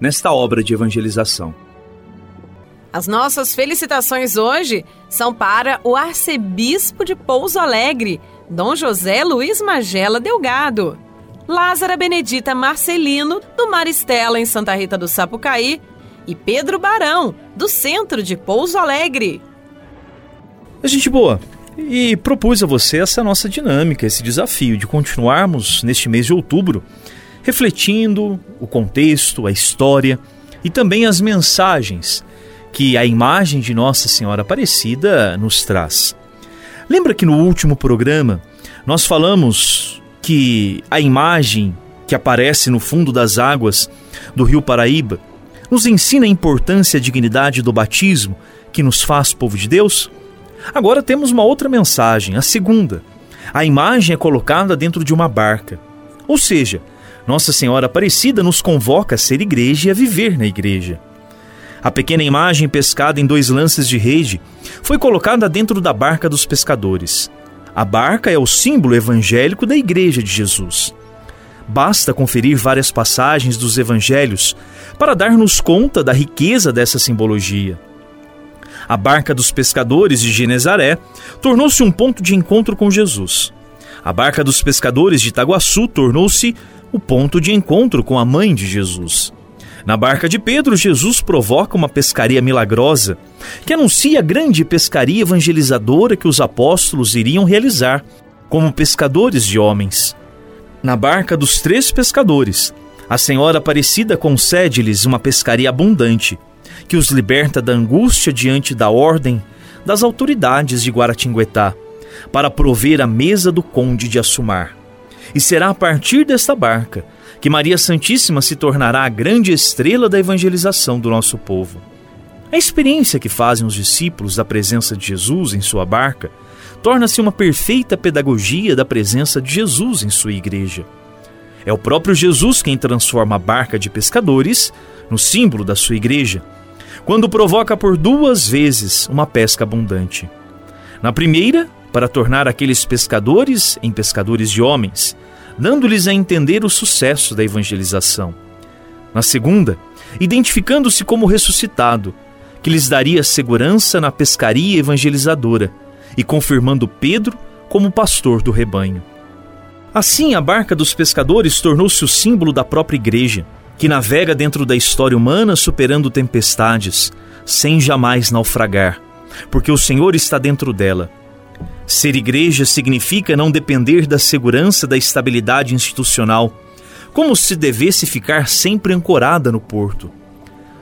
nesta obra de evangelização. As nossas felicitações hoje são para o arcebispo de Pouso Alegre, Dom José Luiz Magela Delgado, Lázara Benedita Marcelino, do Maristela, em Santa Rita do Sapucaí, e Pedro Barão, do centro de Pouso Alegre. Gente boa, e propus a você essa nossa dinâmica, esse desafio de continuarmos neste mês de outubro refletindo o contexto, a história e também as mensagens que a imagem de Nossa Senhora Aparecida nos traz. Lembra que no último programa nós falamos que a imagem que aparece no fundo das águas do Rio Paraíba nos ensina a importância e a dignidade do batismo que nos faz povo de Deus? Agora temos uma outra mensagem, a segunda. A imagem é colocada dentro de uma barca. Ou seja, nossa Senhora Aparecida nos convoca a ser igreja e a viver na igreja. A pequena imagem pescada em dois lances de rede foi colocada dentro da barca dos pescadores. A barca é o símbolo evangélico da Igreja de Jesus. Basta conferir várias passagens dos evangelhos para dar-nos conta da riqueza dessa simbologia. A barca dos pescadores de Genezaré tornou-se um ponto de encontro com Jesus. A barca dos pescadores de Itaguaçu tornou-se o ponto de encontro com a mãe de Jesus. Na barca de Pedro, Jesus provoca uma pescaria milagrosa que anuncia a grande pescaria evangelizadora que os apóstolos iriam realizar como pescadores de homens. Na barca dos três pescadores, a Senhora Aparecida concede-lhes uma pescaria abundante que os liberta da angústia diante da ordem das autoridades de Guaratinguetá para prover a mesa do conde de Assumar. E será a partir desta barca que Maria Santíssima se tornará a grande estrela da evangelização do nosso povo. A experiência que fazem os discípulos da presença de Jesus em sua barca torna-se uma perfeita pedagogia da presença de Jesus em sua igreja. É o próprio Jesus quem transforma a barca de pescadores no símbolo da sua igreja, quando provoca por duas vezes uma pesca abundante. Na primeira, para tornar aqueles pescadores em pescadores de homens, dando-lhes a entender o sucesso da evangelização. Na segunda, identificando-se como ressuscitado, que lhes daria segurança na pescaria evangelizadora e confirmando Pedro como pastor do rebanho. Assim, a barca dos pescadores tornou-se o símbolo da própria igreja, que navega dentro da história humana superando tempestades, sem jamais naufragar, porque o Senhor está dentro dela Ser igreja significa não depender da segurança da estabilidade institucional, como se devesse ficar sempre ancorada no porto.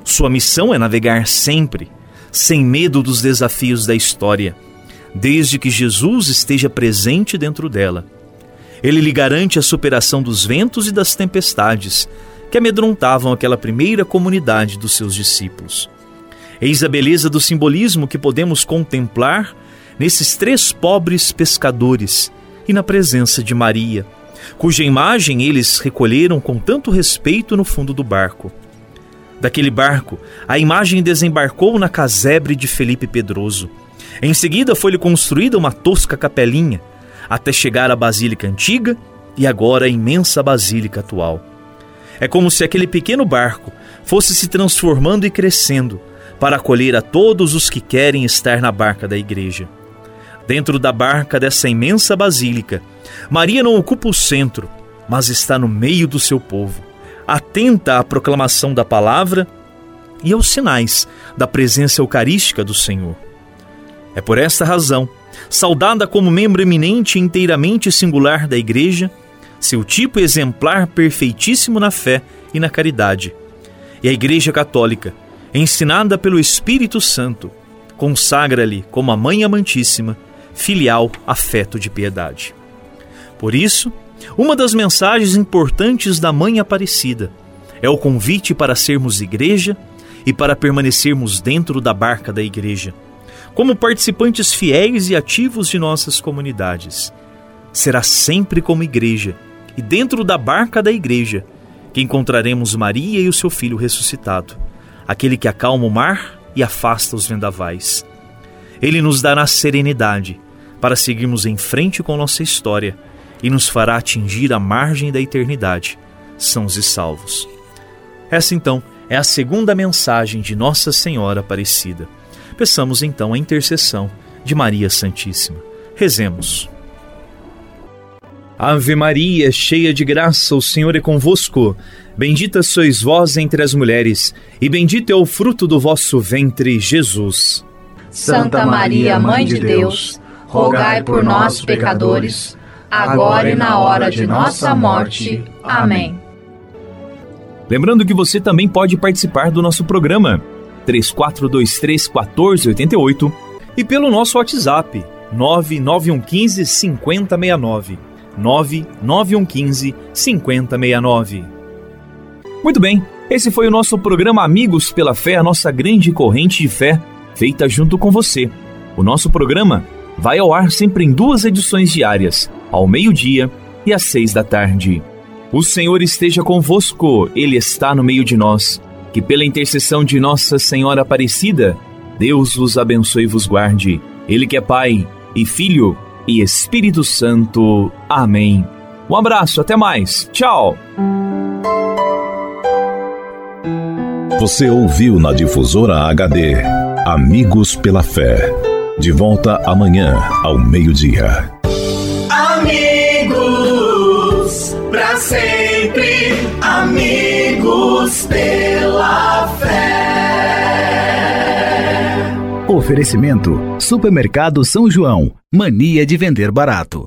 Sua missão é navegar sempre, sem medo dos desafios da história, desde que Jesus esteja presente dentro dela. Ele lhe garante a superação dos ventos e das tempestades que amedrontavam aquela primeira comunidade dos seus discípulos. Eis a beleza do simbolismo que podemos contemplar nesses três pobres pescadores e na presença de Maria, cuja imagem eles recolheram com tanto respeito no fundo do barco. Daquele barco, a imagem desembarcou na casebre de Felipe Pedroso, Em seguida foi-lhe construída uma tosca capelinha, até chegar à Basílica Antiga e agora a imensa Basílica atual. É como se aquele pequeno barco fosse se transformando e crescendo para acolher a todos os que querem estar na barca da igreja. Dentro da barca dessa imensa basílica, Maria não ocupa o centro, mas está no meio do seu povo, atenta à proclamação da palavra e aos sinais da presença eucarística do Senhor. É por esta razão, saudada como membro eminente e inteiramente singular da Igreja, seu tipo exemplar perfeitíssimo na fé e na caridade. E a Igreja Católica, ensinada pelo Espírito Santo, consagra-lhe como a Mãe Amantíssima, filial afeto de piedade. Por isso, uma das mensagens importantes da Mãe Aparecida é o convite para sermos igreja e para permanecermos dentro da barca da igreja, como participantes fiéis e ativos de nossas comunidades. Será sempre como igreja e dentro da barca da igreja que encontraremos Maria e o seu filho ressuscitado, aquele que acalma o mar e afasta os vendavais. Ele nos dará serenidade para seguirmos em frente com nossa história e nos fará atingir a margem da eternidade, sãos e salvos. Essa então é a segunda mensagem de Nossa Senhora Aparecida. Peçamos então a intercessão de Maria Santíssima. Rezemos. Ave Maria, cheia de graça, o Senhor é convosco. Bendita sois vós entre as mulheres, e bendito é o fruto do vosso ventre, Jesus. Santa Maria, Mãe de Deus, rogai por nós, pecadores, agora e na hora de nossa morte. Amém. Lembrando que você também pode participar do nosso programa 3423 1488 e pelo nosso WhatsApp 99115 5069. 99115 5069. Muito bem, esse foi o nosso programa Amigos pela Fé, a nossa grande corrente de fé, feita junto com você. O nosso programa vai ao ar sempre em duas edições diárias, ao meio-dia e às seis da tarde. O Senhor esteja convosco, Ele está no meio de nós. Que pela intercessão de Nossa Senhora Aparecida, Deus vos abençoe e vos guarde. Ele que é Pai e Filho e Espírito Santo. Amém. Um abraço, até mais. Tchau. Você ouviu na difusora HD Amigos pela Fé. De volta amanhã ao meio-dia. Amigos, para sempre, amigos pela fé. Oferecimento: Supermercado São João. Mania de vender barato.